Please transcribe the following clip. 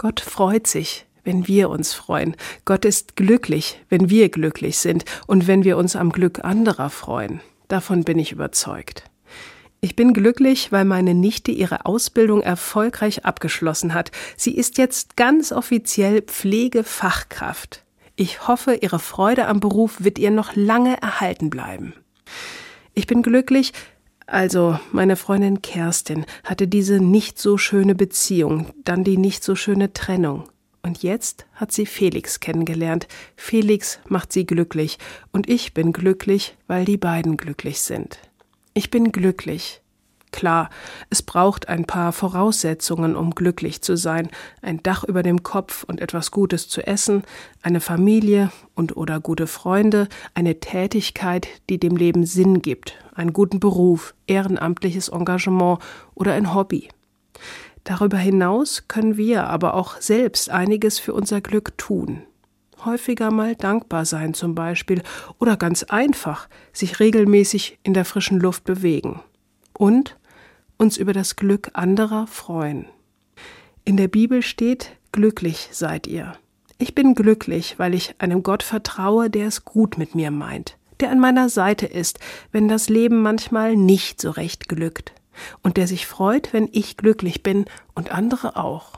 Gott freut sich, wenn wir uns freuen. Gott ist glücklich, wenn wir glücklich sind und wenn wir uns am Glück anderer freuen. Davon bin ich überzeugt. Ich bin glücklich, weil meine Nichte ihre Ausbildung erfolgreich abgeschlossen hat. Sie ist jetzt ganz offiziell Pflegefachkraft. Ich hoffe, ihre Freude am Beruf wird ihr noch lange erhalten bleiben. Ich bin glücklich, also meine Freundin Kerstin hatte diese nicht so schöne Beziehung, dann die nicht so schöne Trennung. Und jetzt hat sie Felix kennengelernt. Felix macht sie glücklich und ich bin glücklich, weil die beiden glücklich sind. Ich bin glücklich. Klar, es braucht ein paar Voraussetzungen, um glücklich zu sein. Ein Dach über dem Kopf und etwas Gutes zu essen, eine Familie und oder gute Freunde, eine Tätigkeit, die dem Leben Sinn gibt, einen guten Beruf, ehrenamtliches Engagement oder ein Hobby. Darüber hinaus können wir aber auch selbst einiges für unser Glück tun häufiger mal dankbar sein zum Beispiel oder ganz einfach sich regelmäßig in der frischen Luft bewegen und uns über das Glück anderer freuen. In der Bibel steht, glücklich seid ihr. Ich bin glücklich, weil ich einem Gott vertraue, der es gut mit mir meint, der an meiner Seite ist, wenn das Leben manchmal nicht so recht glückt, und der sich freut, wenn ich glücklich bin und andere auch.